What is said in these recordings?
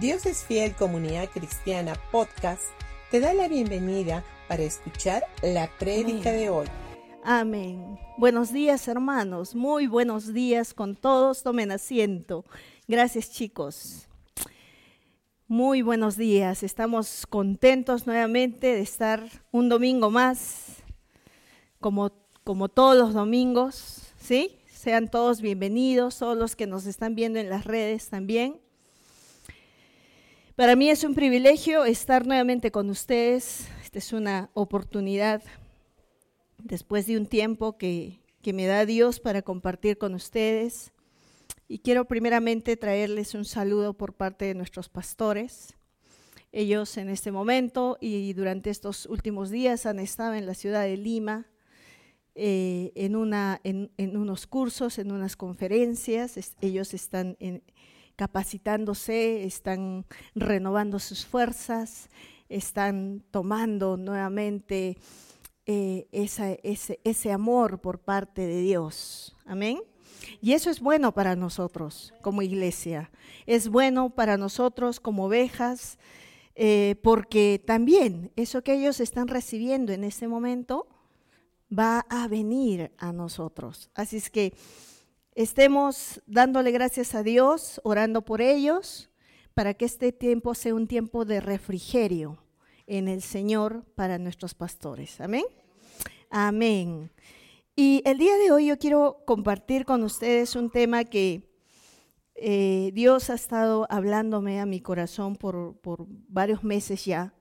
Dios es Fiel Comunidad Cristiana Podcast te da la bienvenida para escuchar la prédica de hoy. Amén. Buenos días hermanos, muy buenos días con todos. Tomen asiento. Gracias chicos. Muy buenos días. Estamos contentos nuevamente de estar un domingo más, como, como todos los domingos, ¿sí? Sean todos bienvenidos, todos los que nos están viendo en las redes también. Para mí es un privilegio estar nuevamente con ustedes. Esta es una oportunidad después de un tiempo que, me da Dios para compartir con ustedes. Y quiero primeramente traerles un saludo por parte de nuestros pastores. Ellos en este momento y durante estos últimos días han estado en la ciudad de Lima eh, en, una, en, en, unos cursos, en unas conferencias. ellos están en, capacitándose, están renovando sus fuerzas, están tomando nuevamente eh, ese, ese amor por parte de Dios. Amén. Y eso es bueno para nosotros como iglesia. Es bueno para nosotros como ovejas, eh, porque también eso que ellos están recibiendo en este momento va a venir a nosotros. Así es que estemos dándole gracias a Dios, orando por ellos, para que este tiempo sea un tiempo de refrigerio en el Señor para nuestros pastores. Amén. Amén. Y el día de hoy yo quiero compartir con ustedes un tema que eh, Dios ha estado hablándome a mi corazón por, por varios meses ya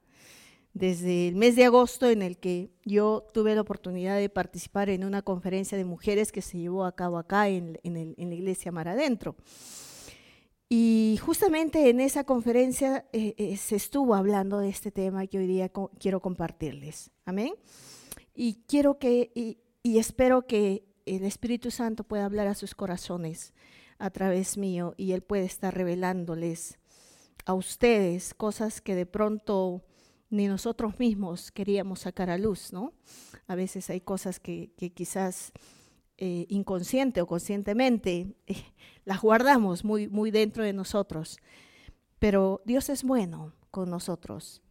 desde el mes de agosto en el que yo tuve la oportunidad de participar en una conferencia de mujeres que se llevó a cabo acá en, la iglesia Mar Adentro. Y justamente en esa conferencia eh, eh, se estuvo hablando de este tema que hoy día quiero compartirles. Amén. Y quiero que, y, y espero que el Espíritu Santo pueda hablar a sus corazones a través mío y Él puede estar revelándoles a ustedes cosas que de pronto ni nosotros mismos queríamos sacar a luz, ¿no? A veces hay cosas que, quizás eh, inconsciente o conscientemente eh, las guardamos muy, muy dentro de nosotros, pero Dios es bueno con nosotros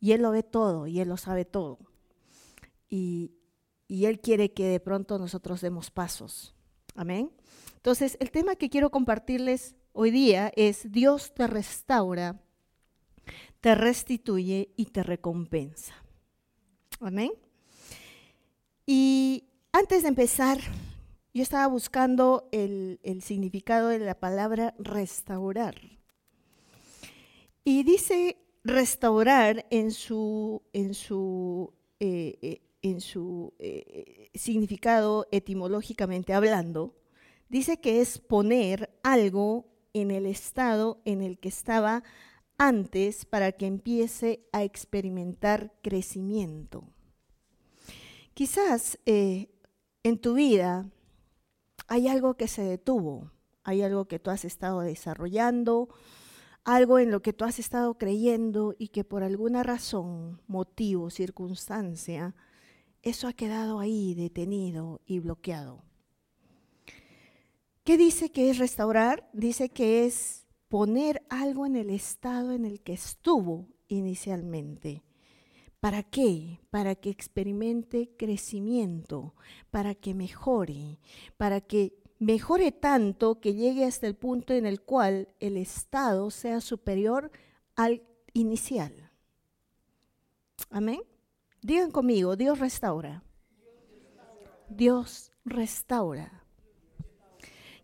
y Él lo ve todo y Él lo sabe todo. Y, y Él quiere que de pronto nosotros demos pasos. Amén. Entonces, el tema que quiero compartirles hoy día es Dios te restaura te restituye y te recompensa. Amén. Y antes de empezar, yo estaba buscando el, significado de la palabra restaurar. Y dice restaurar en su, en su, eh, eh, en su eh, significado etimológicamente hablando, dice que es poner algo en el estado en el que estaba antes para que empiece a experimentar crecimiento. Quizás eh, en tu vida hay algo que se detuvo, hay algo que tú has estado desarrollando, algo en lo que tú has estado creyendo y que por alguna razón, motivo, circunstancia, eso ha quedado ahí detenido y bloqueado. ¿Qué dice que es restaurar? Dice que es poner algo en el estado en el que estuvo inicialmente. ¿Para qué? Para que experimente crecimiento, para que mejore, para que mejore tanto que llegue hasta el punto en el cual el estado sea superior al inicial. Amén. Digan conmigo, Dios restaura. Dios restaura.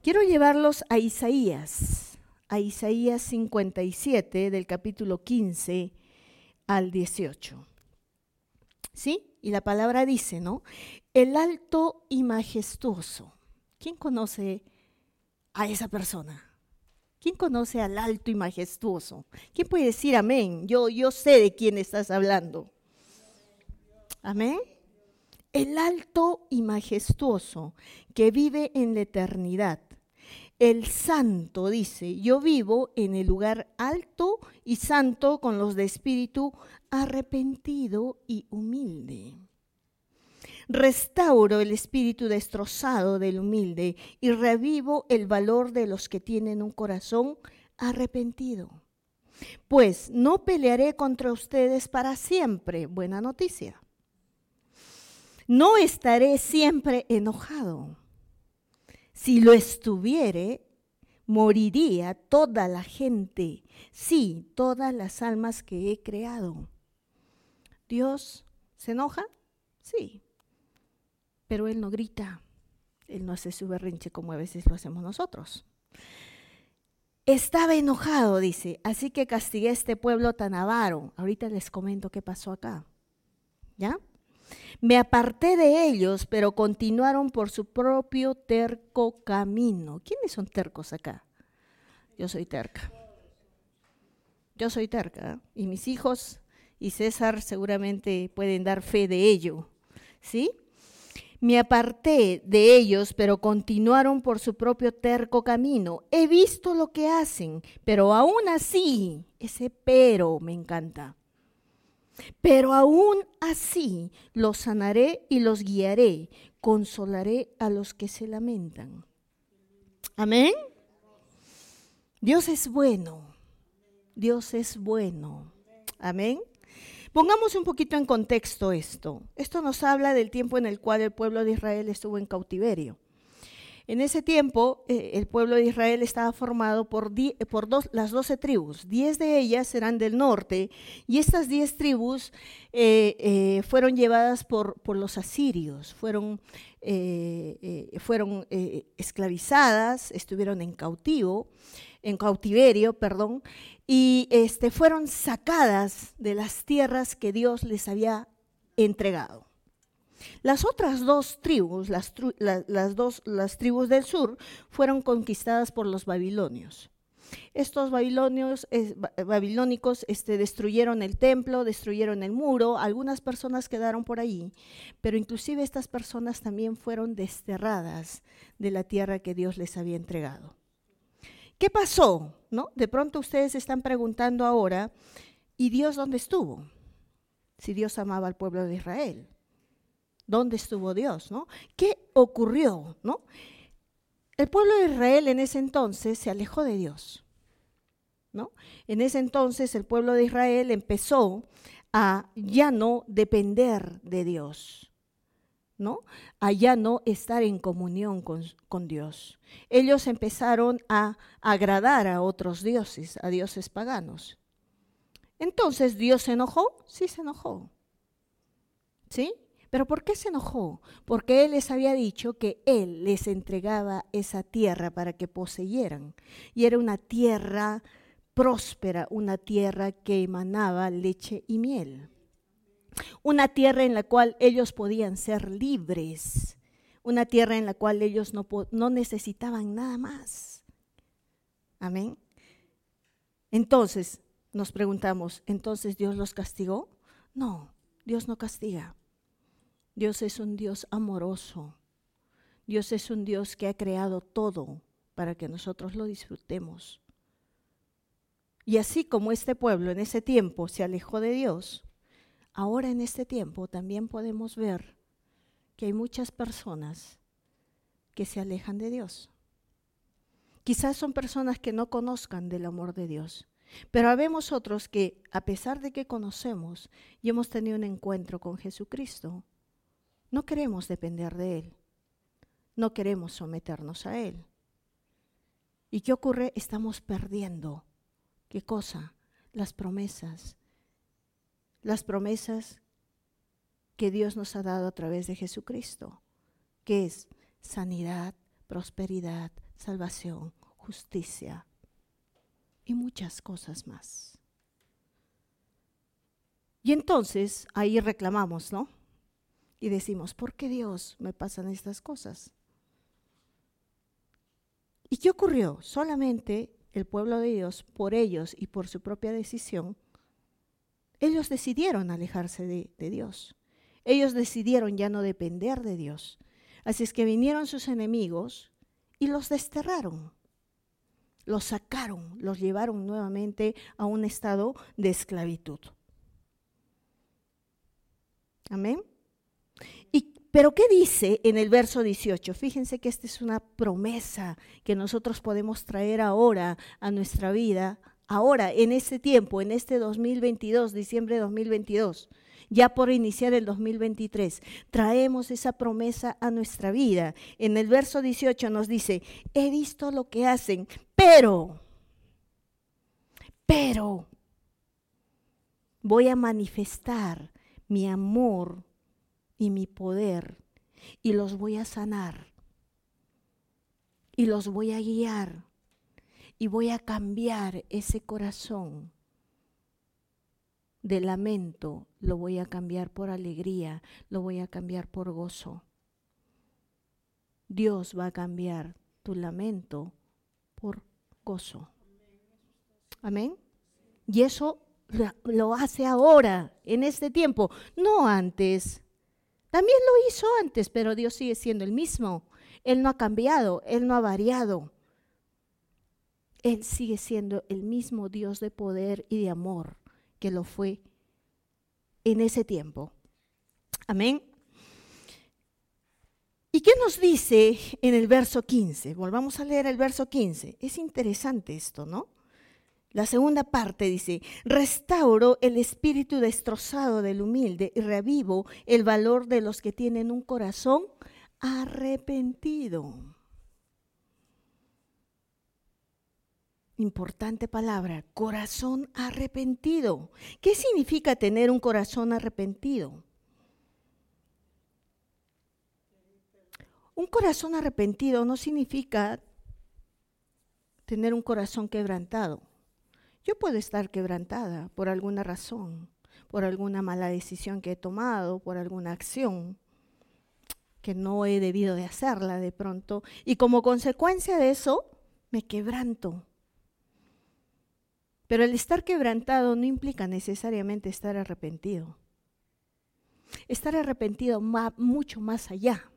Quiero llevarlos a Isaías a Isaías 57 del capítulo 15 al 18. ¿Sí? Y la palabra dice, ¿no? El alto y majestuoso. ¿Quién conoce a esa persona? ¿Quién conoce al alto y majestuoso? ¿Quién puede decir amén? Yo, yo sé de quién estás hablando. Amén. El alto y majestuoso que vive en la eternidad el santo dice, yo vivo en el lugar alto y santo con los de espíritu arrepentido y humilde. Restauro el espíritu destrozado del humilde y revivo el valor de los que tienen un corazón arrepentido. Pues no pelearé contra ustedes para siempre. Buena noticia. No estaré siempre enojado. Si lo estuviere, moriría toda la gente, sí, todas las almas que he creado. ¿Dios se enoja? Sí, pero Él no grita, Él no hace su berrinche como a veces lo hacemos nosotros. Estaba enojado, dice, así que castigué a este pueblo tan avaro. Ahorita les comento qué pasó acá. ¿Ya? Me aparté de ellos, pero continuaron por su propio terco camino. ¿Quiénes son tercos acá? Yo soy terca. Yo soy terca. Y mis hijos y César seguramente pueden dar fe de ello. ¿Sí? Me aparté de ellos, pero continuaron por su propio terco camino. He visto lo que hacen, pero aún así, ese pero me encanta. Pero aún así los sanaré y los guiaré, consolaré a los que se lamentan. Amén. Dios es bueno, Dios es bueno. Amén. Pongamos un poquito en contexto esto. Esto nos habla del tiempo en el cual el pueblo de Israel estuvo en cautiverio. En ese tiempo, eh, el pueblo de Israel estaba formado por, por dos, las doce tribus. Diez de ellas eran del norte y estas diez tribus eh, eh, fueron llevadas por, los asirios, fueron, fueron esclavizadas, estuvieron en cautivo, en cautiverio, perdón, y este, fueron sacadas de las tierras que Dios les había entregado. Las otras dos tribus, las, dos, las tribus del sur, fueron conquistadas por los babilonios. Estos babilonios, babilónicos este, destruyeron el templo, destruyeron el muro, algunas personas quedaron por ahí, pero inclusive estas personas también fueron desterradas de la tierra que Dios les había entregado. ¿Qué pasó? ¿No? De pronto ustedes están preguntando ahora, ¿y Dios dónde estuvo? Si Dios amaba al pueblo de Israel. ¿Dónde estuvo Dios? ¿no? ¿Qué ocurrió? ¿no? El pueblo de Israel en ese entonces se alejó de Dios. ¿no? En ese entonces el pueblo de Israel empezó a ya no depender de Dios. ¿no? A ya no estar en comunión con, con Dios. Ellos empezaron a agradar a otros dioses, a dioses paganos. Entonces, ¿Dios se enojó? Sí, se enojó. ¿Sí? ¿Pero por qué se enojó? Porque Él les había dicho que Él les entregaba esa tierra para que poseyeran. Y era una tierra próspera, una tierra que emanaba leche y miel. Una tierra en la cual ellos podían ser libres. Una tierra en la cual ellos no, no necesitaban nada más. Amén. Entonces, nos preguntamos, ¿entonces Dios los castigó? No, Dios no castiga. Dios es un Dios amoroso. Dios es un Dios que ha creado todo para que nosotros lo disfrutemos. Y así como este pueblo en ese tiempo se alejó de Dios, ahora en este tiempo también podemos ver que hay muchas personas que se alejan de Dios. Quizás son personas que no conozcan del amor de Dios, pero habemos otros que, a pesar de que conocemos y hemos tenido un encuentro con Jesucristo, no queremos depender de Él. No queremos someternos a Él. ¿Y qué ocurre? Estamos perdiendo. ¿Qué cosa? Las promesas. Las promesas que Dios nos ha dado a través de Jesucristo, que es sanidad, prosperidad, salvación, justicia y muchas cosas más. Y entonces ahí reclamamos, ¿no? Y decimos, ¿por qué Dios me pasan estas cosas? ¿Y qué ocurrió? Solamente el pueblo de Dios, por ellos y por su propia decisión, ellos decidieron alejarse de, Dios. Ellos decidieron ya no depender de Dios. Así es que vinieron sus enemigos y los desterraron. Los sacaron, los llevaron nuevamente a un estado de esclavitud. Amén. Pero ¿qué dice en el verso 18? Fíjense que esta es una promesa que nosotros podemos traer ahora a nuestra vida ahora, en este tiempo, en este 2022, diciembre de 2022, ya por iniciar el 2023, traemos esa promesa a nuestra vida. En el verso 18 nos dice, he visto lo que hacen, pero, pero, voy a manifestar mi amor y mi poder y los voy a sanar y los voy a guiar y voy a cambiar ese corazón de lamento, lo voy a cambiar por alegría, lo voy a cambiar por gozo. Dios va a cambiar tu lamento por gozo. Amén. Y eso lo hace ahora, en este tiempo, no antes. También lo hizo antes, pero Dios sigue siendo el mismo. Él no ha cambiado, Él no ha variado. Él sigue siendo el mismo Dios de poder y de amor que lo fue en ese tiempo. Amén. ¿Y qué nos dice en el verso 15? Volvamos a leer el verso 15. Es interesante esto, ¿no? La segunda parte dice, restauro el espíritu destrozado del humilde y revivo el valor de los que tienen un corazón arrepentido. Importante palabra, corazón arrepentido. ¿Qué significa tener un corazón arrepentido? Un corazón arrepentido no significa tener un corazón quebrantado. Yo puedo estar quebrantada por alguna razón, por alguna mala decisión que he tomado, por alguna acción que no he debido de hacerla de pronto, y como consecuencia de eso me quebranto. Pero el estar quebrantado no implica necesariamente estar arrepentido. Estar arrepentido va mucho más allá.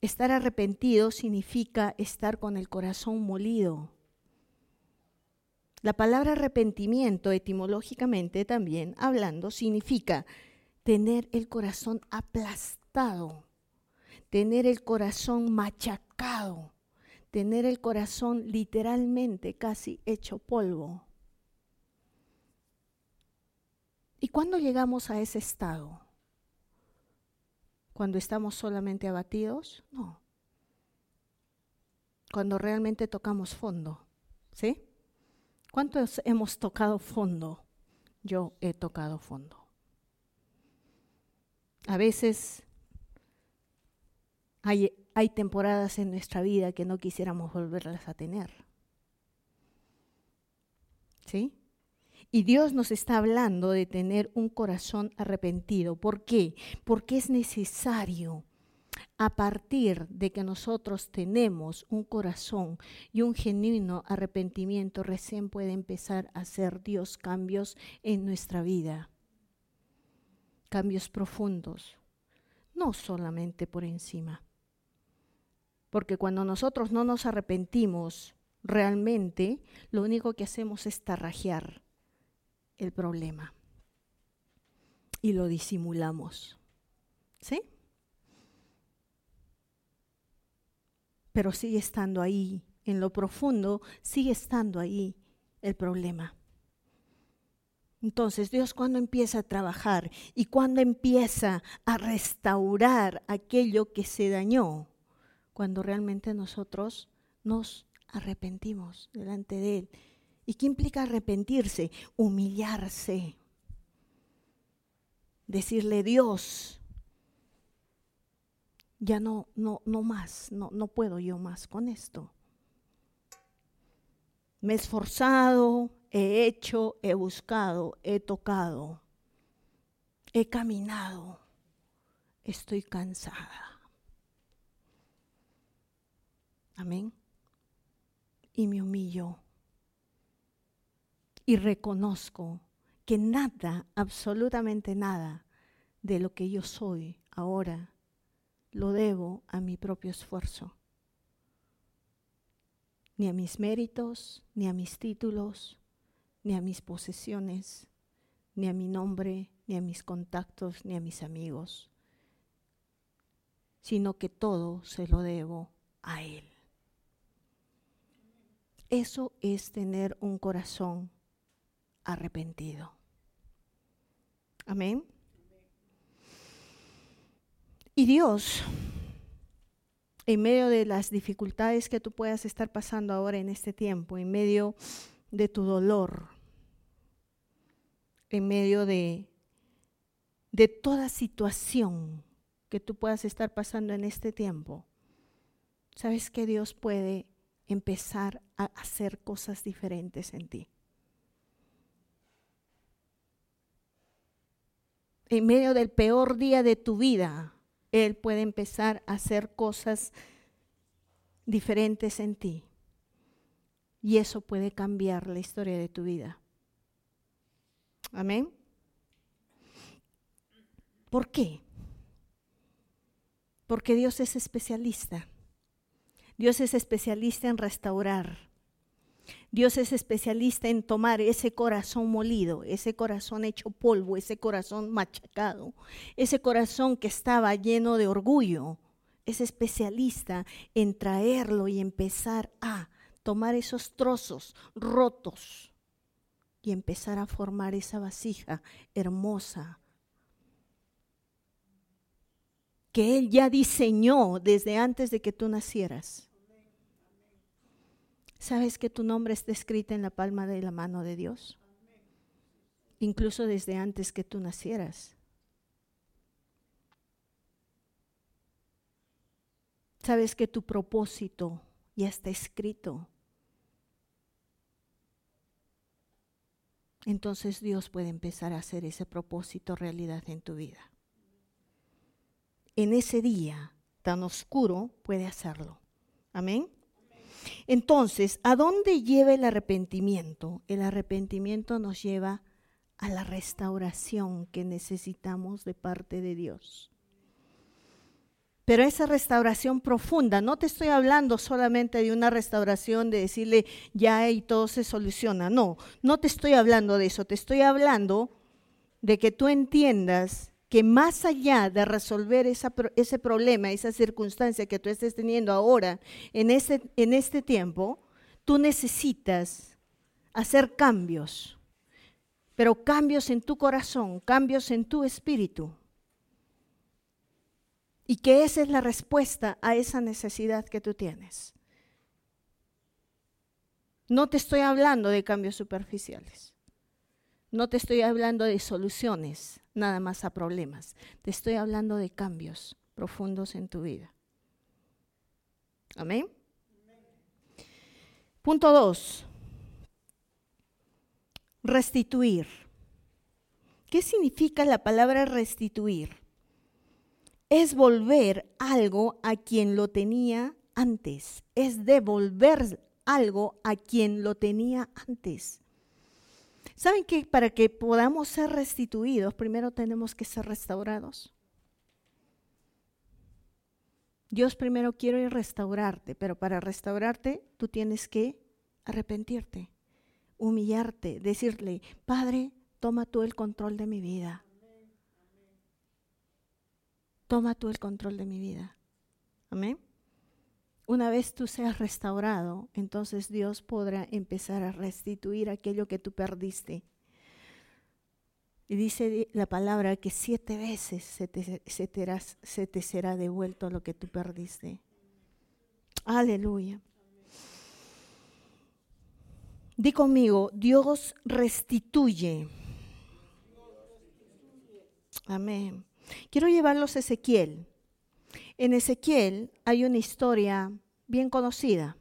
Estar arrepentido significa estar con el corazón molido, la palabra arrepentimiento etimológicamente también hablando significa tener el corazón aplastado, tener el corazón machacado, tener el corazón literalmente casi hecho polvo. ¿Y cuándo llegamos a ese estado? ¿Cuando estamos solamente abatidos? No. Cuando realmente tocamos fondo, ¿sí? ¿Cuántos hemos tocado fondo? Yo he tocado fondo. A veces hay, temporadas en nuestra vida que no quisiéramos volverlas a tener. ¿Sí? Y Dios nos está hablando de tener un corazón arrepentido. ¿Por qué? Porque es necesario a partir de que nosotros tenemos un corazón y un genuino arrepentimiento, recién puede empezar a hacer Dios cambios en nuestra vida. Cambios profundos, no solamente por encima. Porque cuando nosotros no nos arrepentimos realmente, lo único que hacemos es tarrajear el problema y lo disimulamos. ¿Sí? Pero sigue estando ahí, en lo profundo, sigue estando ahí el problema. Entonces, Dios cuando empieza a trabajar y cuando empieza a restaurar aquello que se dañó, cuando realmente nosotros nos arrepentimos delante de Él. ¿Y qué implica arrepentirse? Humillarse. Decirle, Dios, ya no, no, no más, no, no puedo yo más con esto. Me he esforzado, he hecho, he buscado, he tocado, he caminado, estoy cansada. Amén. Y me humillo y reconozco que nada, absolutamente nada de lo que yo soy ahora lo debo a mi propio esfuerzo, ni a mis méritos, ni a mis títulos, ni a mis posesiones, ni a mi nombre, ni a mis contactos, ni a mis amigos, sino que todo se lo debo a Él. Eso es tener un corazón arrepentido. Amén. Y Dios, en medio de las dificultades que tú puedas estar pasando ahora en este tiempo, en medio de tu dolor, en medio de, de toda situación que tú puedas estar pasando en este tiempo, sabes que Dios puede empezar a hacer cosas diferentes en ti. En medio del peor día de tu vida, Él puede empezar a hacer cosas diferentes en ti. Y eso puede cambiar la historia de tu vida. Amén. ¿Por qué? Porque Dios es especialista. Dios es especialista en restaurar. Dios es especialista en tomar ese corazón molido, ese corazón hecho polvo, ese corazón machacado, ese corazón que estaba lleno de orgullo. Es especialista en traerlo y empezar a tomar esos trozos rotos y empezar a formar esa vasija hermosa que Él ya diseñó desde antes de que tú nacieras. ¿Sabes que tu nombre está escrito en la palma de la mano de Dios? Incluso desde antes que tú nacieras. ¿Sabes que tu propósito ya está escrito? Entonces Dios puede empezar a hacer ese propósito realidad en tu vida. En ese día tan oscuro puede hacerlo. Amén. Entonces, ¿a dónde lleva el arrepentimiento? El arrepentimiento nos lleva a la restauración que necesitamos de parte de Dios. Pero esa restauración profunda, no te estoy hablando solamente de una restauración de decirle ya y todo se soluciona, no, no te estoy hablando de eso, te estoy hablando de que tú entiendas que más allá de resolver ese problema, esa circunstancia que tú estés teniendo ahora, en este, en este tiempo, tú necesitas hacer cambios, pero cambios en tu corazón, cambios en tu espíritu. Y que esa es la respuesta a esa necesidad que tú tienes. No te estoy hablando de cambios superficiales. No te estoy hablando de soluciones nada más a problemas. Te estoy hablando de cambios profundos en tu vida. Amén. Punto dos. Restituir. ¿Qué significa la palabra restituir? Es volver algo a quien lo tenía antes. Es devolver algo a quien lo tenía antes. ¿Saben que para que podamos ser restituidos, primero tenemos que ser restaurados? Dios primero quiere restaurarte, pero para restaurarte tú tienes que arrepentirte, humillarte, decirle, Padre, toma tú el control de mi vida. Toma tú el control de mi vida. Amén una vez tú seas restaurado, entonces Dios podrá empezar a restituir aquello que tú perdiste. Y dice la palabra que siete veces se te, se te será devuelto lo que tú perdiste. Aleluya. Di conmigo, Dios restituye. Amén. Quiero llevarlos a Ezequiel. En Ezequiel hay una historia bien conocida.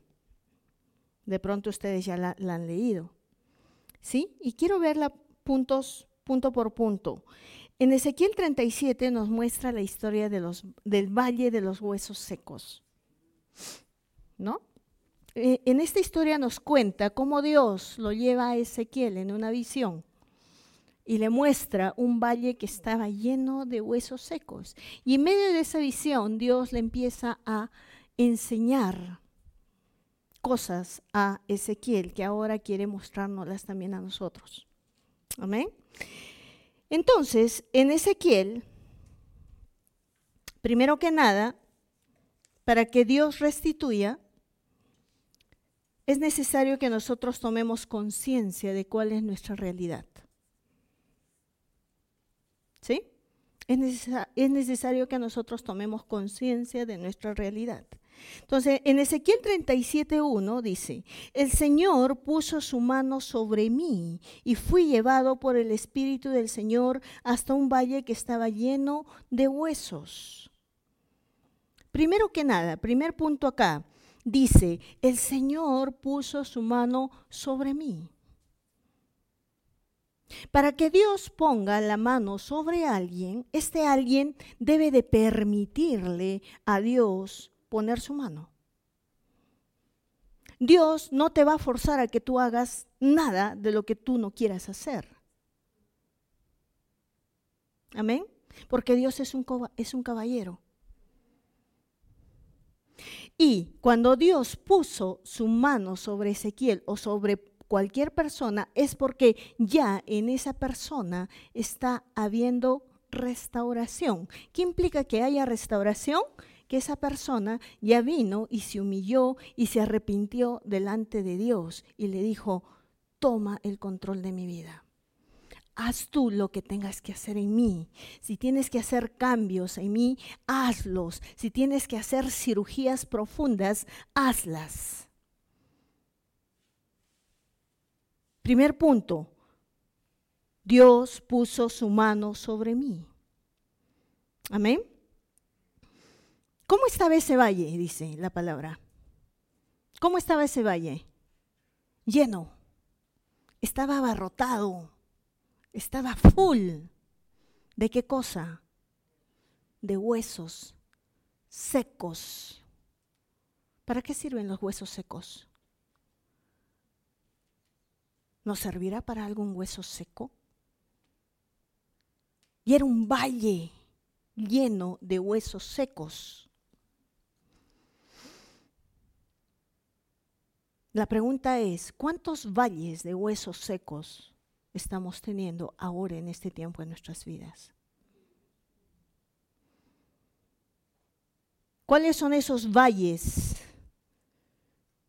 De pronto ustedes ya la, han leído. ¿Sí? Y quiero verla punto por punto. En Ezequiel 37 nos muestra la historia del valle de los huesos secos. ¿No? Eh, en esta historia nos cuenta cómo Dios lo lleva a Ezequiel en una visión y le muestra un valle que estaba lleno de huesos secos. Y en medio de esa visión Dios le empieza a enseñar cosas a Ezequiel que ahora quiere mostrárnoslas también a nosotros. Amén. Entonces, en Ezequiel, primero que nada, para que Dios restituya, es necesario que nosotros tomemos conciencia de cuál es nuestra realidad. ¿Sí? Es, necesario que nosotros tomemos conciencia de nuestra realidad. Entonces, en Ezequiel 37.1 dice, el Señor puso su mano sobre mí y fui llevado por el Espíritu del Señor hasta un valle que estaba lleno de huesos. Primero que nada, primer punto acá, dice, el Señor puso su mano sobre mí. Para que Dios ponga la mano sobre alguien, este alguien debe de permitirle a Dios poner su mano. Dios no te va a forzar a que tú hagas nada de lo que tú no quieras hacer. Amén. Porque Dios es un, es un caballero. Y cuando Dios puso su mano sobre Ezequiel o sobre cualquier persona, es porque ya en esa persona está habiendo restauración. ¿Qué implica que haya restauración? Que esa persona ya vino y se humilló y se arrepintió delante de Dios y le dijo, toma el control de mi vida haz tú lo que tengas que hacer en mí. Si tienes que hacer cambios en mí, hazlos. Si tienes que hacer cirugías profundas, hazlas. Primer punto, Dios puso su mano sobre mí. Amén. ¿Cómo estaba ese valle? Dice la palabra. ¿Cómo estaba ese valle? Lleno. Estaba abarrotado estaba full. ¿De qué cosa? De huesos secos. ¿Para qué sirven los huesos secos? ¿Nos servirá para algún hueso seco? Y era un valle lleno de huesos secos. La pregunta es, ¿cuántos valles de huesos secos estamos teniendo ahora en este tiempo en nuestras vidas. ¿Cuáles son esos valles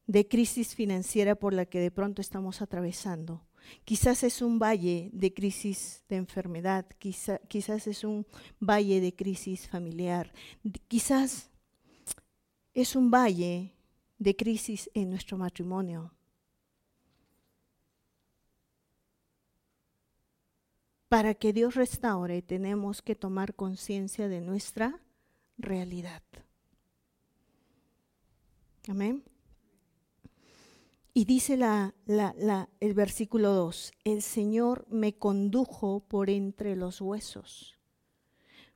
de crisis financiera por la que de pronto estamos atravesando? Quizás es un valle de crisis de enfermedad, quizás es un valle de crisis familiar, quizás es un valle de crisis en nuestro matrimonio. Para que Dios restaure tenemos que tomar conciencia de nuestra realidad. Amén. Y dice el versículo 2, el Señor me condujo por entre los huesos.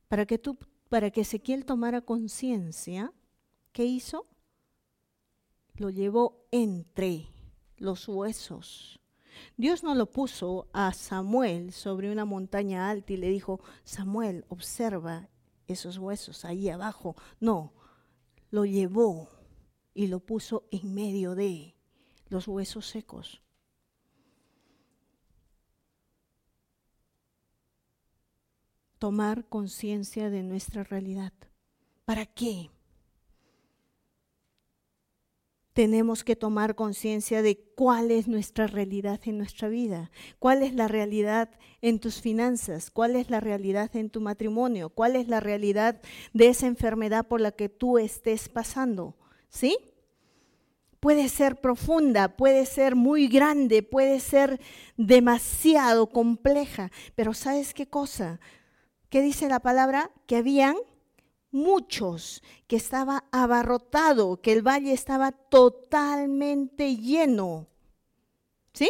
Para que, tú, para que Ezequiel tomara conciencia, ¿qué hizo? Lo llevó entre los huesos. Dios no lo puso a Samuel sobre una montaña alta y le dijo, Samuel, observa esos huesos ahí abajo. No, lo llevó y lo puso en medio de los huesos secos. Tomar conciencia de nuestra realidad. ¿Para qué? tenemos que tomar conciencia de cuál es nuestra realidad en nuestra vida, cuál es la realidad en tus finanzas, cuál es la realidad en tu matrimonio, cuál es la realidad de esa enfermedad por la que tú estés pasando. ¿Sí? Puede ser profunda, puede ser muy grande, puede ser demasiado compleja, pero ¿sabes qué cosa? ¿Qué dice la palabra? Que habían muchos, que estaba abarrotado, que el valle estaba totalmente lleno. ¿Sí?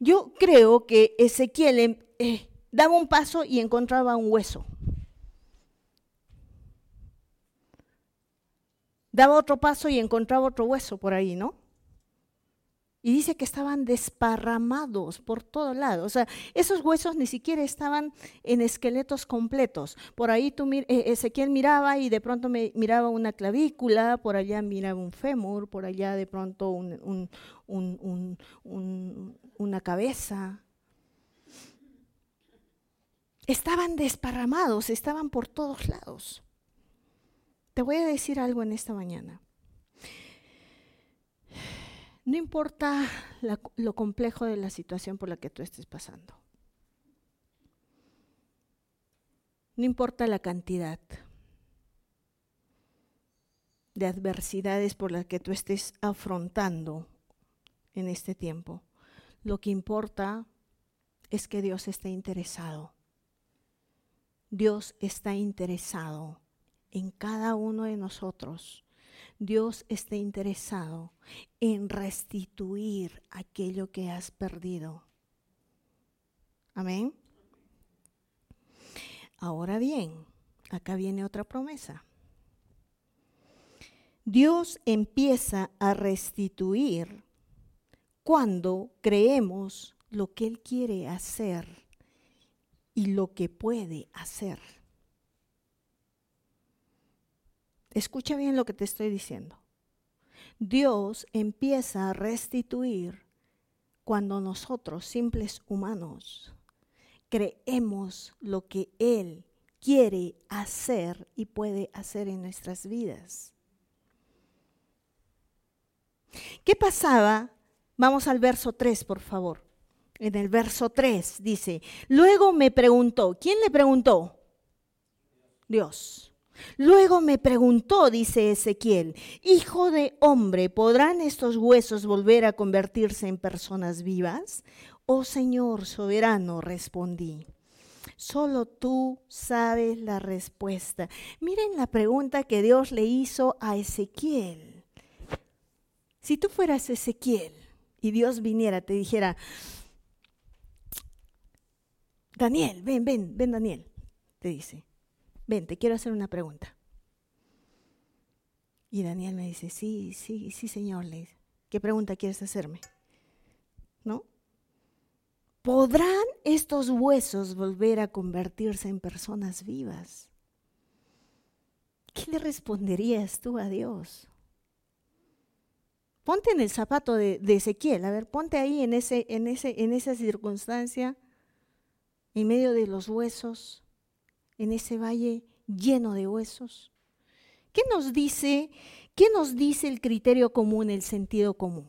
Yo creo que Ezequiel em, eh, daba un paso y encontraba un hueso. Daba otro paso y encontraba otro hueso por ahí, ¿no? Y dice que estaban desparramados por todo lado. O sea, esos huesos ni siquiera estaban en esqueletos completos. Por ahí eh, Ezequiel miraba y de pronto me, miraba una clavícula, por allá miraba un fémur, por allá de pronto una cabeza. Estaban desparramados, estaban por todos lados. Te voy a decir algo en esta mañana. No importa lo complejo de la situación por la que tú estés pasando. No importa la cantidad de adversidades por las que tú estés afrontando en este tiempo. Lo que importa es que Dios esté interesado. Dios está interesado en cada uno de nosotros. Dios está interesado en restituir aquello que has perdido. Amén. Ahora bien, acá viene otra promesa. Dios empieza a restituir cuando creemos lo que Él quiere hacer y lo que puede hacer. Escucha bien lo que te estoy diciendo. Dios empieza a restituir cuando nosotros, simples humanos, creemos lo que Él quiere hacer y puede hacer en nuestras vidas. ¿Qué pasaba? Vamos al verso 3, por favor. En el verso 3 dice, luego me preguntó, ¿quién le preguntó? Dios. Luego me preguntó, dice Ezequiel, Hijo de hombre, ¿podrán estos huesos volver a convertirse en personas vivas? Oh Señor soberano, respondí. Solo tú sabes la respuesta. Miren la pregunta que Dios le hizo a Ezequiel. Si tú fueras Ezequiel y Dios viniera, te dijera, Daniel, ven, ven, ven Daniel, te dice, ven, te quiero hacer una pregunta. Y Daniel me dice, sí, sí, sí, señor, ¿qué pregunta quieres hacerme? ¿No? ¿Podrán estos huesos volver a convertirse en personas vivas? ¿Qué le responderías tú a Dios? Ponte en el zapato de, Ezequiel, a ver, ponte ahí en, ese, en, ese, en esa circunstancia, en medio de los huesos, en ese valle lleno de huesos. ¿Qué nos dice, qué nos dice el criterio común, el sentido común?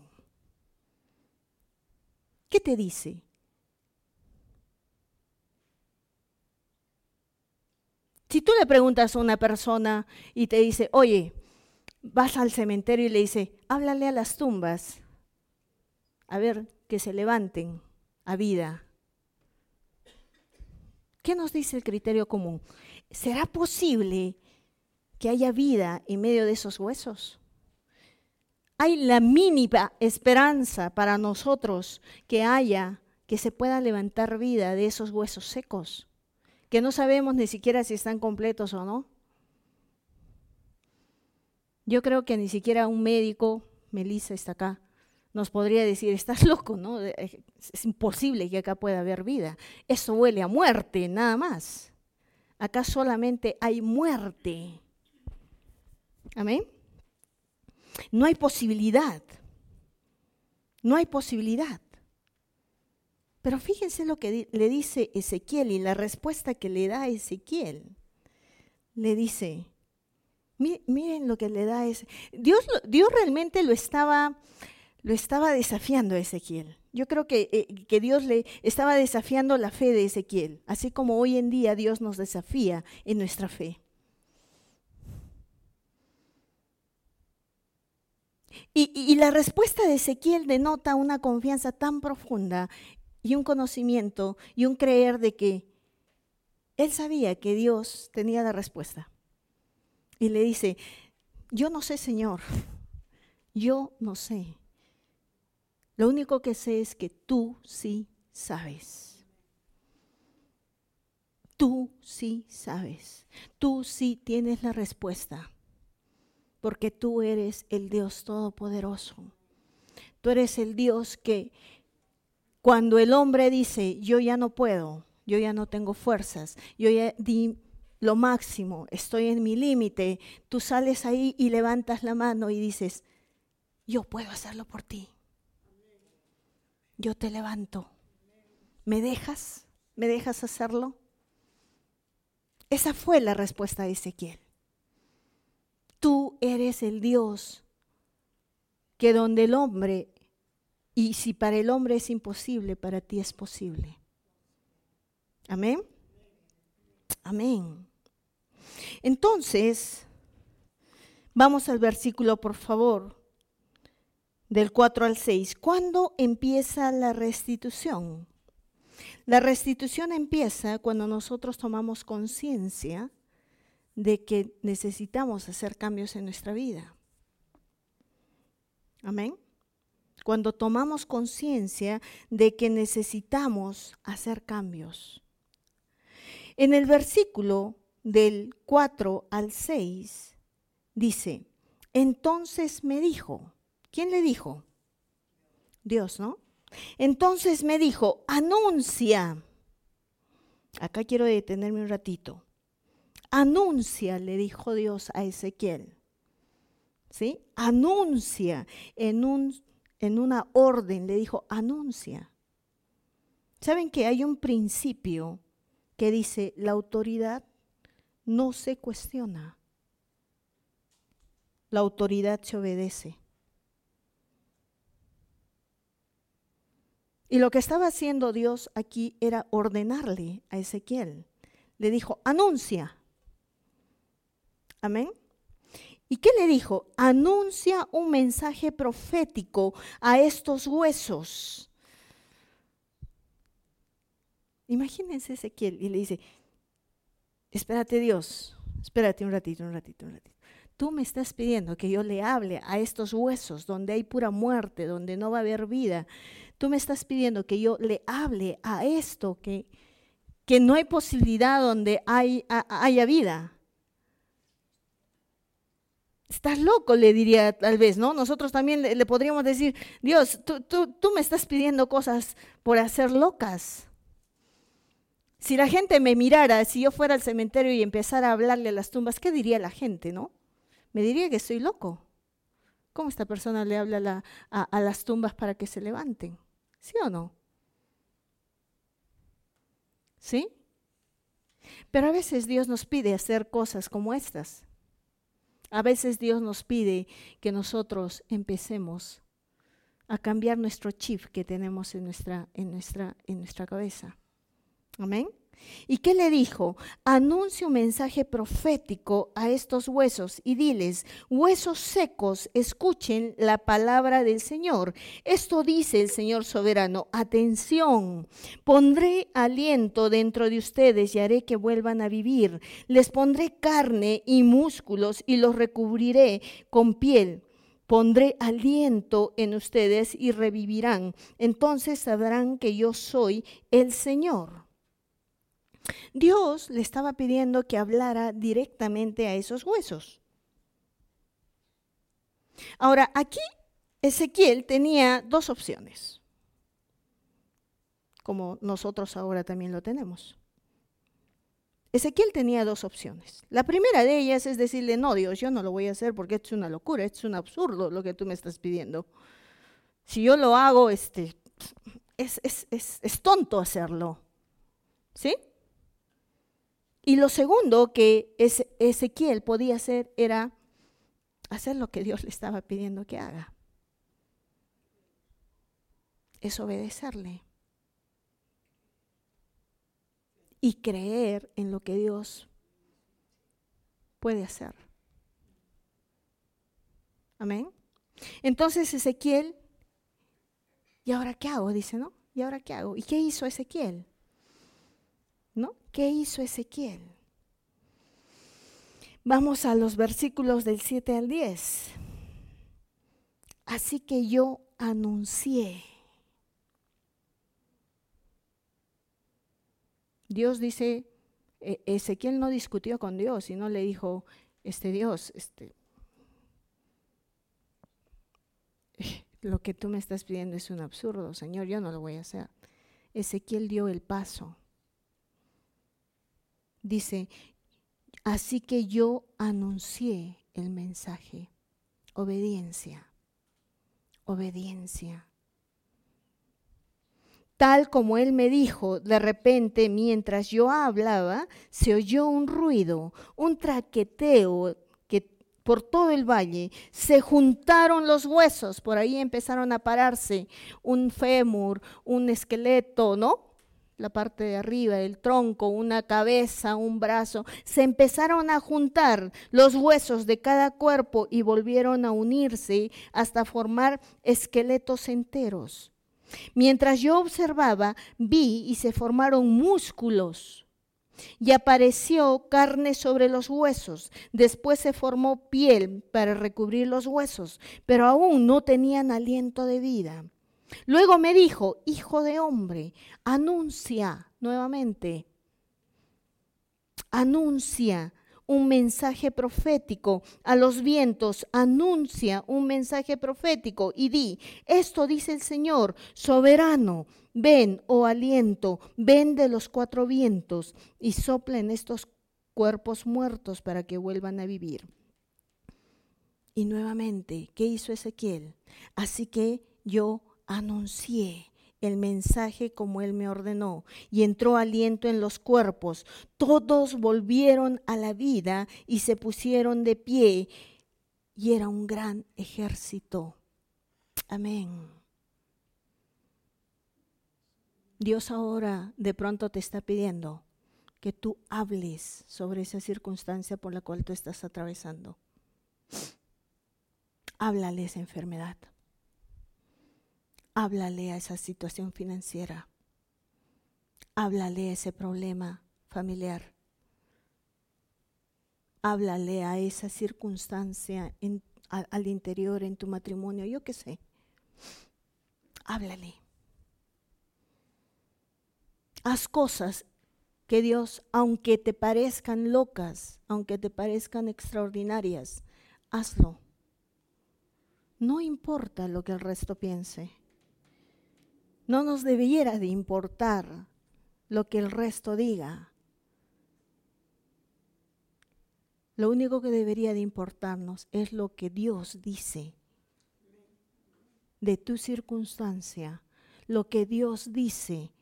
¿Qué te dice? Si tú le preguntas a una persona y te dice, oye, vas al cementerio y le dice, háblale a las tumbas, a ver, que se levanten a vida. ¿Qué nos dice el criterio común? ¿Será posible que haya vida en medio de esos huesos? Hay la mínima esperanza para nosotros que haya, que se pueda levantar vida de esos huesos secos, que no sabemos ni siquiera si están completos o no. Yo creo que ni siquiera un médico, Melissa está acá, nos podría decir, estás loco, ¿no? Eh, es imposible que acá pueda haber vida. Eso huele a muerte, nada más. Acá solamente hay muerte. Amén. No hay posibilidad. No hay posibilidad. Pero fíjense lo que le dice Ezequiel y la respuesta que le da Ezequiel. Le dice, Miren lo que le da ese. Dios, Dios realmente lo estaba, lo estaba desafiando a Ezequiel. Yo creo que, eh, que, Dios le estaba desafiando la fe de Ezequiel, así como hoy en día Dios nos desafía en nuestra fe. Y, y la respuesta de Ezequiel denota una confianza tan profunda y un conocimiento y un creer de que él sabía que Dios tenía la respuesta y le dice, yo no sé, Señor, yo no sé. Lo único que sé es que tú sí sabes. Tú sí sabes. Tú sí tienes la respuesta. Porque tú eres el Dios Todopoderoso. Tú eres el Dios que cuando el hombre dice, yo ya no puedo, yo ya no tengo fuerzas, yo ya di lo máximo, estoy en mi límite, tú sales ahí y levantas la mano y dices, yo puedo hacerlo por ti. Yo te levanto. ¿Me dejas? ¿Me dejas hacerlo? Esa fue la respuesta de Ezequiel. Tú eres el Dios que donde el hombre Y si para el hombre es imposible, para ti es posible. Amén. Amén. Entonces, vamos al versículo, por favor, del 4 al 6. ¿Cuándo empieza la restitución? La restitución empieza cuando nosotros tomamos conciencia de que necesitamos hacer cambios en nuestra vida. Amén. Cuando tomamos conciencia de que necesitamos hacer cambios. En el versículo del 4 al 6 dice, entonces me dijo, ¿quién le dijo? Dios, ¿no? Entonces me dijo, anuncia. Acá quiero detenerme un ratito. Anuncia, le dijo Dios a Ezequiel. ¿Sí? Anuncia en, un, en una orden, le dijo, anuncia. ¿Saben que hay un principio que dice, la autoridad no se cuestiona, la autoridad se obedece. Y lo que estaba haciendo Dios aquí era ordenarle a Ezequiel. Le dijo, anuncia. Amén. ¿Y qué le dijo? Anuncia un mensaje profético a estos huesos. Imagínense Ezequiel y le dice, espérate Dios, espérate un ratito, un ratito, un ratito. Tú me estás pidiendo que yo le hable a estos huesos donde hay pura muerte, donde no va a haber vida, Tú me estás pidiendo que yo le hable a esto, que, que no hay posibilidad donde hay, haya vida. Estás loco, le diría tal vez, ¿no? Nosotros también le, podríamos decir, Dios, tú, tú, tú me estás pidiendo cosas por hacer locas. Si la gente me mirara, si yo fuera al cementerio y empezara a hablarle a las tumbas, ¿qué diría la gente, no? Me diría que estoy loco. ¿Cómo esta persona le habla a las tumbas para que se levanten? ¿Sí o no? ¿Sí? Pero a veces Dios nos pide hacer cosas como estas. A veces Dios nos pide que nosotros empecemos a cambiar nuestro chip que tenemos en nuestra, en nuestra, en nuestra cabeza. Amén. ¿Y qué le dijo? Anuncia un mensaje profético a estos huesos y diles, huesos secos, escuchen la palabra del Señor. Esto dice el Señor soberano, atención, pondré aliento dentro de ustedes y haré que vuelvan a vivir. Les pondré carne y músculos y los recubriré con piel pondré aliento en ustedes y revivirán. Entonces sabrán que yo soy el Señor. Dios le estaba pidiendo que hablara directamente a esos huesos. Ahora, aquí Ezequiel tenía dos opciones, como nosotros ahora también lo tenemos. Ezequiel tenía dos opciones. La primera de ellas es decirle, no, Dios, yo no lo voy a hacer porque es una locura, es un absurdo lo que tú me estás pidiendo. Si yo lo hago, este, es, es, es tonto hacerlo. ¿Sí? Y lo segundo que Ezequiel podía hacer era hacer lo que Dios le estaba pidiendo que haga. Es obedecerle. Y creer en lo que Dios puede hacer. Amén. Entonces Ezequiel, ¿y ahora qué hago? Dice, ¿no? ¿Y ahora qué hago? ¿Y qué hizo Ezequiel? ¿No? ¿Qué hizo Ezequiel? Vamos a los versículos del 7 al 10. Así que yo anuncié. Dios dice, e-, Ezequiel no discutió con Dios, sino le dijo, este Dios, este, lo que tú me estás pidiendo es un absurdo, Señor, yo no lo voy a hacer. Ezequiel dio el paso dice, así que yo anuncié el mensaje. Obediencia, obediencia. Tal como él me dijo, de repente mientras yo hablaba, se oyó un ruido, un traqueteo que por todo el valle, se juntaron los huesos, por ahí empezaron a pararse un fémur, un esqueleto, ¿no? La parte de arriba, el tronco, una cabeza, un brazo, se empezaron a juntar los huesos de cada cuerpo y volvieron a unirse hasta formar esqueletos enteros. Mientras yo observaba, vi y se formaron músculos y apareció carne sobre los huesos. Después se formó piel para recubrir los huesos, pero aún no tenían aliento de vida. Luego me dijo, hijo de hombre, anuncia nuevamente, anuncia un mensaje profético a los vientos, anuncia un mensaje profético y di, esto dice el Señor, soberano, ven, oh aliento, ven de los cuatro vientos y soplen estos cuerpos muertos para que vuelvan a vivir. Y nuevamente, ¿qué hizo Ezequiel? Así que yo anuncié el mensaje como él me ordenó, y entró aliento en los cuerpos. Todos volvieron a la vida y se pusieron de pie, y era un gran ejército. Amén. Dios ahora de pronto te está pidiendo que tú hables sobre esa circunstancia por la cual tú estás atravesando. Háblale esa enfermedad. Háblale a esa situación financiera. Háblale a ese problema familiar. Háblale a esa circunstancia al interior en tu matrimonio, yo qué sé. Háblale. Haz cosas que Dios, aunque te parezcan locas, aunque te parezcan extraordinarias, hazlo. No importa lo que el resto piense. No nos debiera de importar lo que el resto diga. Lo único que debería de importarnos es lo que Dios dice de tu circunstancia, lo que Dios dice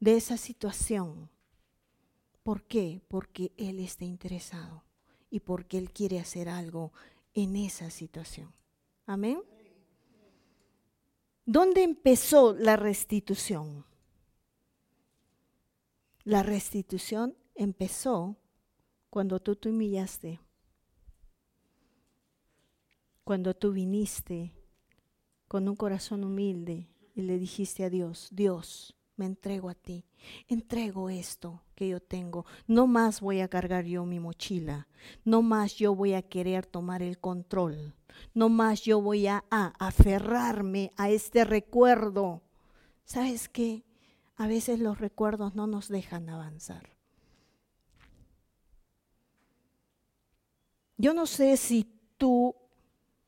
de esa situación. ¿Por qué? Porque Él está interesado y porque Él quiere hacer algo en esa situación. Amén. ¿Dónde empezó la restitución? La restitución empezó cuando tú te humillaste, cuando tú viniste con un corazón humilde y le dijiste a Dios, Dios, me entrego a ti, entrego esto que yo tengo, no más voy a cargar yo mi mochila, no más yo voy a querer tomar el control, no más yo voy a, aferrarme a este recuerdo. ¿Sabes qué? A veces los recuerdos no nos dejan avanzar. Yo no sé si tú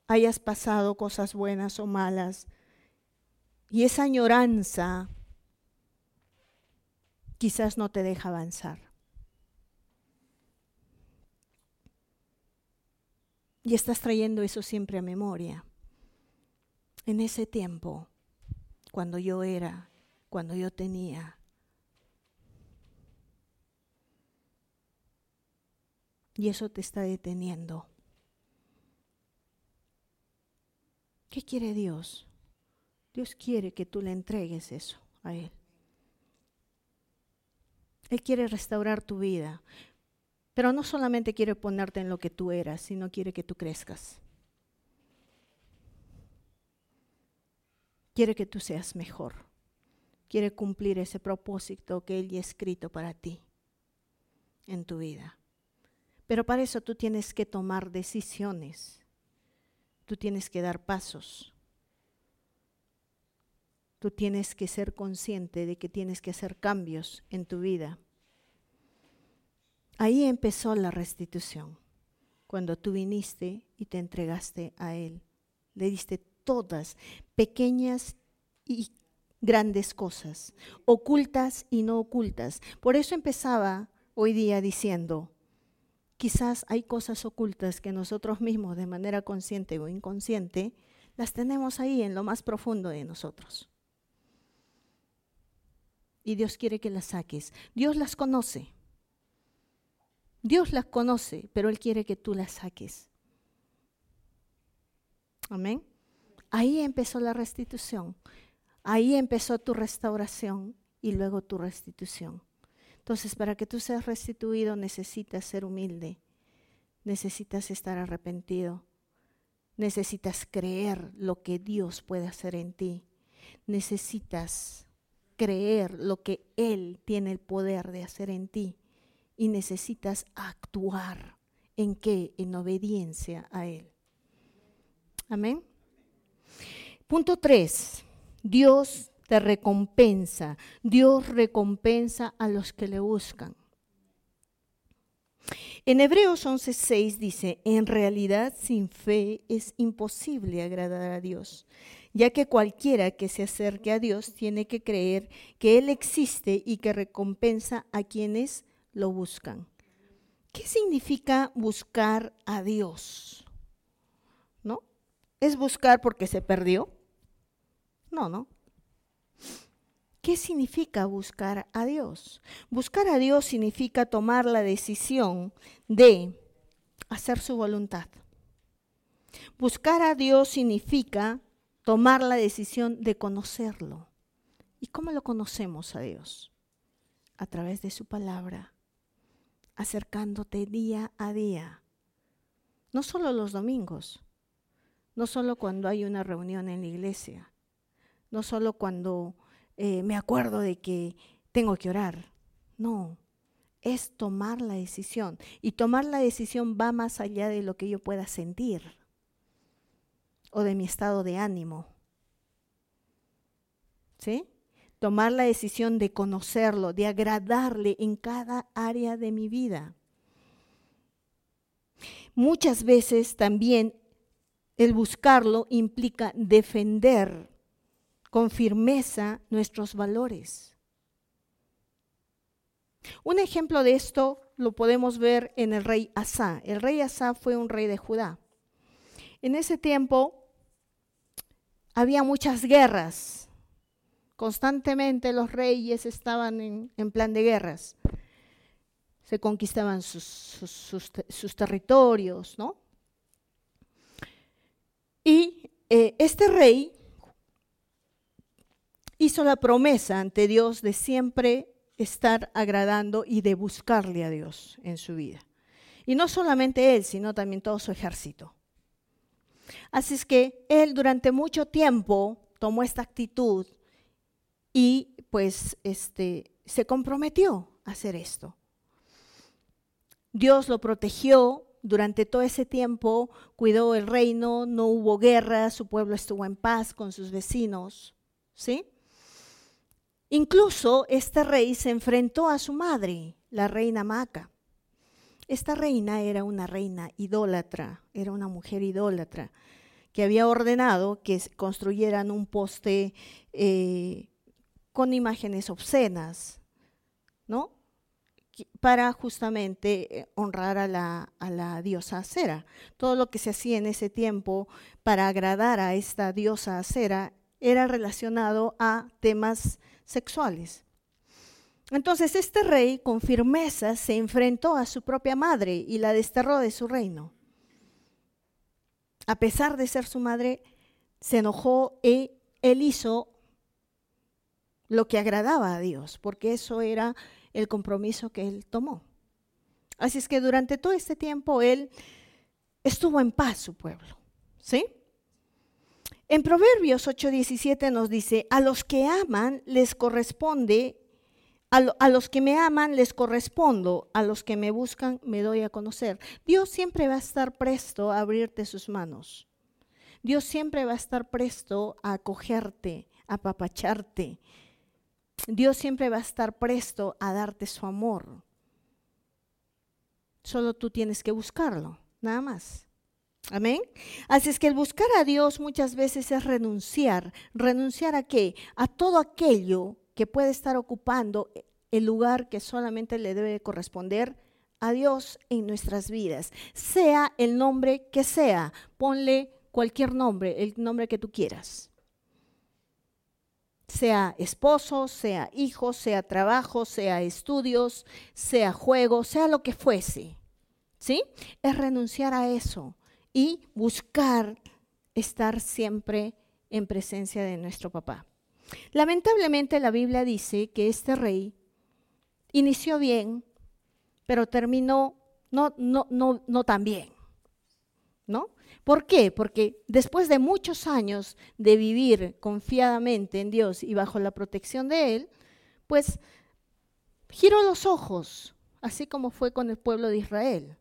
hayas pasado cosas buenas o malas y esa añoranza quizás no te deja avanzar. Y estás trayendo eso siempre a memoria. En ese tiempo, cuando yo era, cuando yo tenía. Y eso te está deteniendo. ¿Qué quiere Dios? Dios quiere que tú le entregues eso a Él. Él quiere restaurar tu vida. Pero no solamente quiere ponerte en lo que tú eras, sino quiere que tú crezcas. Quiere que tú seas mejor. Quiere cumplir ese propósito que Él ha escrito para ti en tu vida. Pero para eso tú tienes que tomar decisiones. Tú tienes que dar pasos. Tú tienes que ser consciente de que tienes que hacer cambios en tu vida. Ahí empezó la restitución, cuando tú viniste y te entregaste a Él. Le diste todas, pequeñas y grandes cosas, ocultas y no ocultas. Por eso empezaba hoy día diciendo, quizás hay cosas ocultas que nosotros mismos de manera consciente o inconsciente las tenemos ahí en lo más profundo de nosotros. Y Dios quiere que las saques. Dios las conoce. Dios las conoce, pero Él quiere que tú las saques. Amén. Ahí empezó la restitución. Ahí empezó tu restauración y luego tu restitución. Entonces, para que tú seas restituido necesitas ser humilde, necesitas estar arrepentido, necesitas creer lo que Dios puede hacer en ti, necesitas creer lo que Él tiene el poder de hacer en ti y necesitas actuar en qué? En obediencia a Él. Amén. Punto 3. Dios te recompensa. Dios recompensa a los que le buscan. En Hebreos 11:6 dice, en realidad sin fe es imposible agradar a Dios, ya que cualquiera que se acerque a Dios tiene que creer que Él existe y que recompensa a quienes lo buscan. ¿Qué significa buscar a Dios? ¿No? ¿Es buscar porque se perdió? No, no. ¿Qué significa buscar a Dios? Buscar a Dios significa tomar la decisión de hacer su voluntad. Buscar a Dios significa tomar la decisión de conocerlo. ¿Y cómo lo conocemos a Dios? A través de su palabra, acercándote día a día. No solo los domingos, no solo cuando hay una reunión en la iglesia, no solo cuando eh, me acuerdo de que tengo que orar. No, es tomar la decisión. Y tomar la decisión va más allá de lo que yo pueda sentir o de mi estado de ánimo. ¿Sí? Tomar la decisión de conocerlo, de agradarle en cada área de mi vida. Muchas veces también el buscarlo implica defender con firmeza nuestros valores. Un ejemplo de esto lo podemos ver en el rey Asa. El rey Asa fue un rey de Judá. En ese tiempo había muchas guerras. Constantemente los reyes estaban en, plan de guerras. Se conquistaban sus, sus, territorios, ¿no? Y eh, este rey hizo la promesa ante Dios de siempre estar agradando y de buscarle a Dios en su vida. Y no solamente él, sino también todo su ejército. Así es que él durante mucho tiempo tomó esta actitud y pues este, se comprometió a hacer esto. Dios lo protegió durante todo ese tiempo, cuidó el reino, no hubo guerra, su pueblo estuvo en paz con sus vecinos, ¿sí? Incluso este rey se enfrentó a su madre, la reina Maca. Esta reina era una reina idólatra, era una mujer idólatra, que había ordenado que construyeran un poste eh, con imágenes obscenas, ¿no? Para justamente eh, honrar a la, a la diosa Acera. Todo lo que se hacía en ese tiempo para agradar a esta diosa Acera era relacionado a temas sexuales. Entonces este rey con firmeza se enfrentó a su propia madre y la desterró de su reino. A pesar de ser su madre, se enojó y él hizo lo que agradaba a Dios, porque eso era el compromiso que él tomó. Así es que durante todo este tiempo él estuvo en paz su pueblo, ¿sí? En Proverbios 8:17 nos dice, a los que aman les corresponde, a, los que me aman les correspondo, a los que me buscan me doy a conocer. Dios siempre va a estar presto a abrirte sus manos. Dios siempre va a estar presto a acogerte, a apapacharte. Dios siempre va a estar presto a darte su amor. Solo tú tienes que buscarlo, nada más. Amén. Así es que el buscar a Dios muchas veces es renunciar. ¿Renunciar a qué? A todo aquello que puede estar ocupando el lugar que solamente le debe corresponder a Dios en nuestras vidas. Sea el nombre que sea, ponle cualquier nombre, el nombre que tú quieras. sea esposo, sea hijo, sea trabajo, sea estudios, sea juego, sea lo que fuese. ¿Sí? Es renunciar a eso y buscar estar siempre en presencia de nuestro papá. Lamentablemente la Biblia dice que este rey inició bien, pero terminó no, no, no, no tan bien. ¿No? ¿Por qué? Porque después de muchos años de vivir confiadamente en Dios y bajo la protección de Él, pues giró los ojos, así como fue con el pueblo de Israel.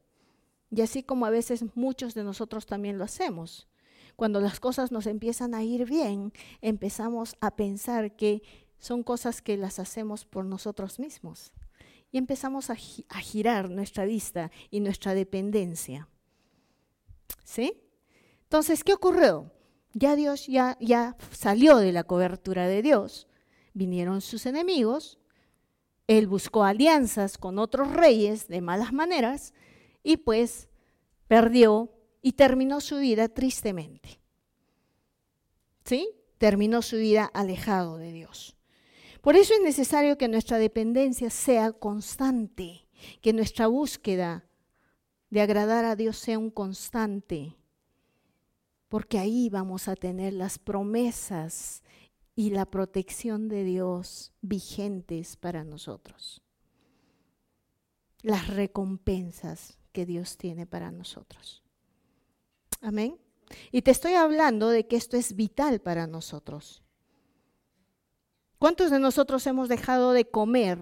Y así como a veces muchos de nosotros también lo hacemos. Cuando las cosas nos empiezan a ir bien, empezamos a pensar que son cosas que las hacemos por nosotros mismos. Y empezamos a, girar nuestra vista y nuestra dependencia. ¿Sí? Entonces, ¿qué ocurrió? Ya Dios ya, ya salió de la cobertura de Dios. Vinieron sus enemigos. Él buscó alianzas con otros reyes de malas maneras y pues perdió y terminó su vida tristemente. ¿Sí? Terminó su vida alejado de Dios. Por eso es necesario que nuestra dependencia sea constante, que nuestra búsqueda de agradar a Dios sea un constante, porque ahí vamos a tener las promesas y la protección de Dios vigentes para nosotros. Las recompensas que Dios tiene para nosotros. Amén. Y te estoy hablando de que esto es vital para nosotros. ¿Cuántos de nosotros hemos dejado de comer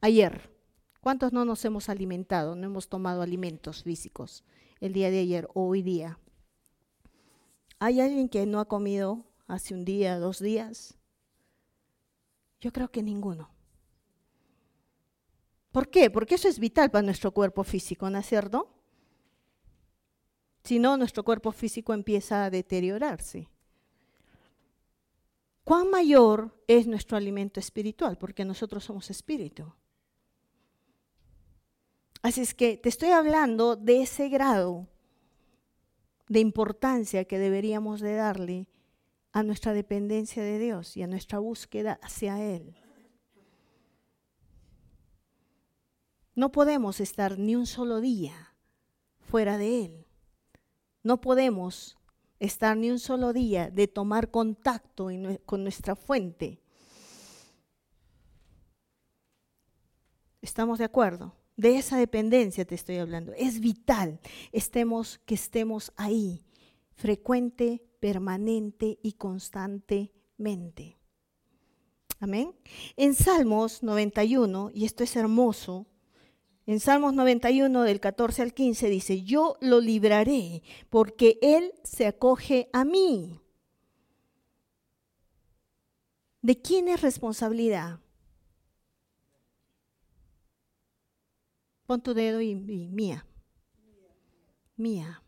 ayer? ¿Cuántos no nos hemos alimentado, no hemos tomado alimentos físicos el día de ayer o hoy día? ¿Hay alguien que no ha comido hace un día, dos días? Yo creo que ninguno. ¿Por qué? Porque eso es vital para nuestro cuerpo físico, ¿no es cierto? Si no, nuestro cuerpo físico empieza a deteriorarse. ¿Cuán mayor es nuestro alimento espiritual? Porque nosotros somos espíritu. Así es que te estoy hablando de ese grado de importancia que deberíamos de darle a nuestra dependencia de Dios y a nuestra búsqueda hacia Él. No podemos estar ni un solo día fuera de Él. No podemos estar ni un solo día de tomar contacto con nuestra fuente. ¿Estamos de acuerdo? De esa dependencia te estoy hablando. Es vital estemos, que estemos ahí, frecuente, permanente y constantemente. Amén. En Salmos 91, y esto es hermoso, en Salmos 91 del 14 al 15 dice, yo lo libraré porque Él se acoge a mí. ¿De quién es responsabilidad? Pon tu dedo y, mía. Mía.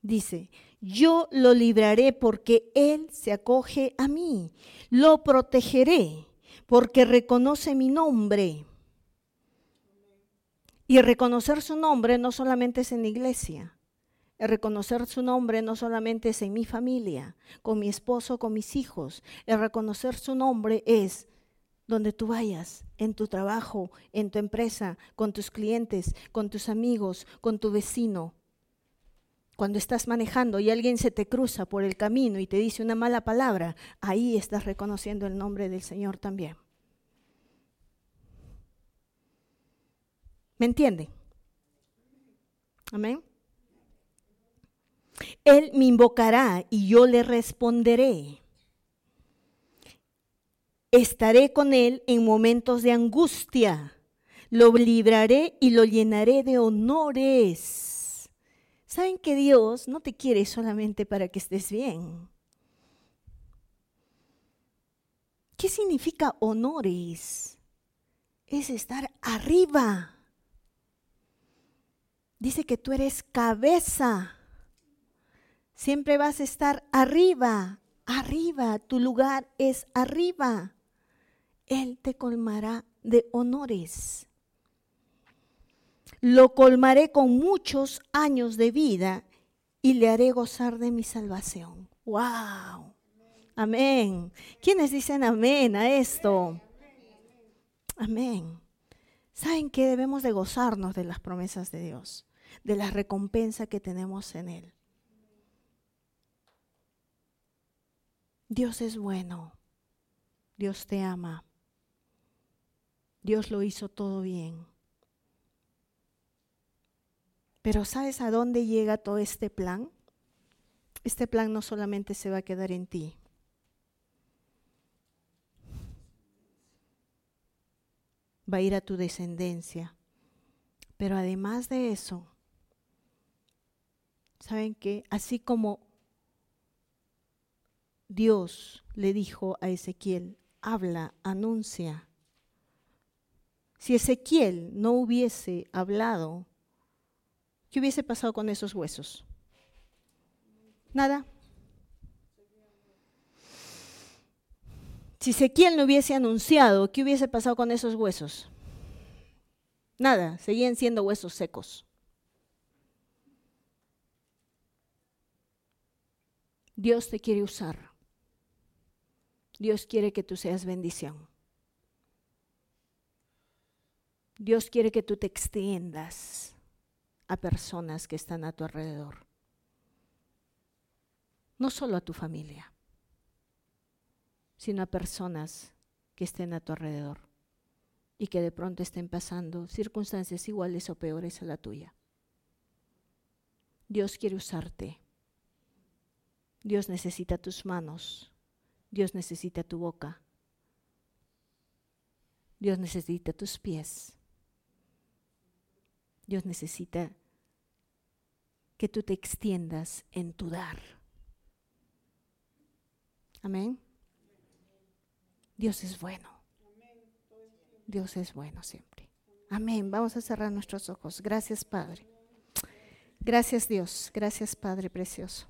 Dice, yo lo libraré porque Él se acoge a mí. Lo protegeré porque reconoce mi nombre. Y reconocer su nombre no solamente es en la iglesia. El reconocer su nombre no solamente es en mi familia, con mi esposo, con mis hijos. El reconocer su nombre es donde tú vayas, en tu trabajo, en tu empresa, con tus clientes, con tus amigos, con tu vecino. Cuando estás manejando y alguien se te cruza por el camino y te dice una mala palabra, ahí estás reconociendo el nombre del Señor también. ¿Me entienden? Amén. Él me invocará y yo le responderé. Estaré con él en momentos de angustia. Lo libraré y lo llenaré de honores. ¿Saben que Dios no te quiere solamente para que estés bien? ¿Qué significa honores? Es estar arriba dice que tú eres cabeza. Siempre vas a estar arriba, arriba, tu lugar es arriba. Él te colmará de honores. Lo colmaré con muchos años de vida y le haré gozar de mi salvación. ¡Wow! Amén. ¿Quiénes dicen amén a esto? Amén. ¿Saben que debemos de gozarnos de las promesas de Dios, de la recompensa que tenemos en Él? Dios es bueno, Dios te ama, Dios lo hizo todo bien. Pero ¿sabes a dónde llega todo este plan? Este plan no solamente se va a quedar en ti. Va a ir a tu descendencia. Pero además de eso, ¿saben que Así como Dios le dijo a Ezequiel, habla, anuncia. Si Ezequiel no hubiese hablado, ¿qué hubiese pasado con esos huesos? Nada. Si Ezequiel no hubiese anunciado, ¿qué hubiese pasado con esos huesos? Nada, seguían siendo huesos secos. Dios te quiere usar. Dios quiere que tú seas bendición. Dios quiere que tú te extiendas a personas que están a tu alrededor. No solo a tu familia, sino a personas que estén a tu alrededor y que de pronto estén pasando circunstancias iguales o peores a la tuya. Dios quiere usarte. Dios necesita tus manos Dios necesita tu boca. Dios necesita tus pies. Dios necesita que tú te extiendas en tu dar. Amén. Dios es bueno. Dios es bueno siempre. Amén. Vamos a cerrar nuestros ojos. Gracias, Padre. Gracias, Dios. Gracias, Padre precioso.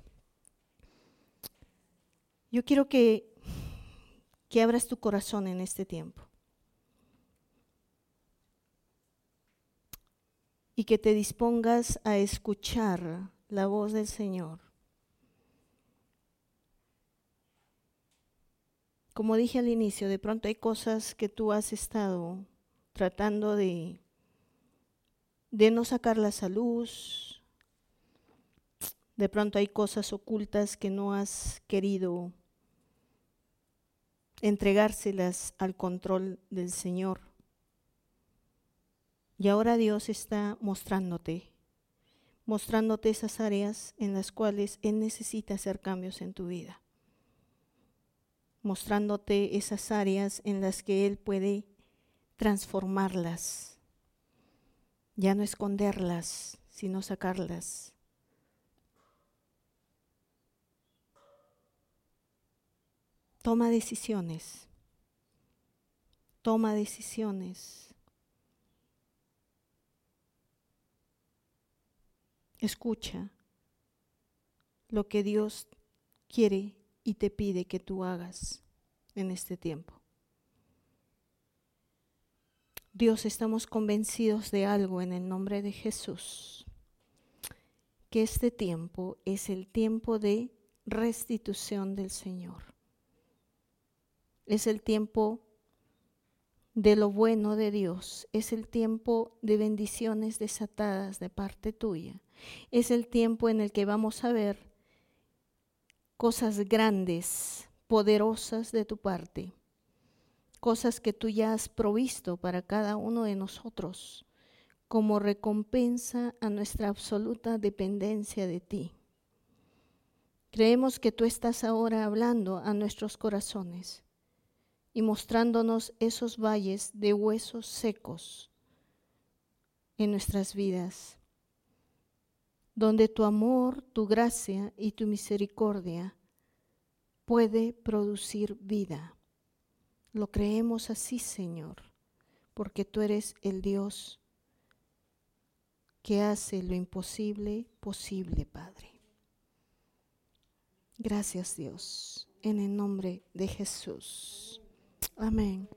Yo quiero que que abras tu corazón en este tiempo. Y que te dispongas a escuchar la voz del Señor. Como dije al inicio, de pronto hay cosas que tú has estado tratando de, de no sacarlas a luz. De pronto hay cosas ocultas que no has querido entregárselas al control del Señor. Y ahora Dios está mostrándote, mostrándote esas áreas en las cuales Él necesita hacer cambios en tu vida, mostrándote esas áreas en las que Él puede transformarlas, ya no esconderlas, sino sacarlas Toma decisiones. Toma decisiones. Escucha lo que Dios quiere y te pide que tú hagas en este tiempo. Dios, estamos convencidos de algo en el nombre de Jesús, que este tiempo es el tiempo de restitución del Señor. Es el tiempo de lo bueno de Dios. Es el tiempo de bendiciones desatadas de parte tuya. Es el tiempo en el que vamos a ver cosas grandes, poderosas de tu parte. Cosas que tú ya has provisto para cada uno de nosotros como recompensa a nuestra absoluta dependencia de ti. Creemos que tú estás ahora hablando a nuestros corazones y mostrándonos esos valles de huesos secos en nuestras vidas, donde tu amor, tu gracia y tu misericordia puede producir vida. Lo creemos así, Señor, porque tú eres el Dios que hace lo imposible posible, Padre. Gracias, Dios, en el nombre de Jesús. Amén.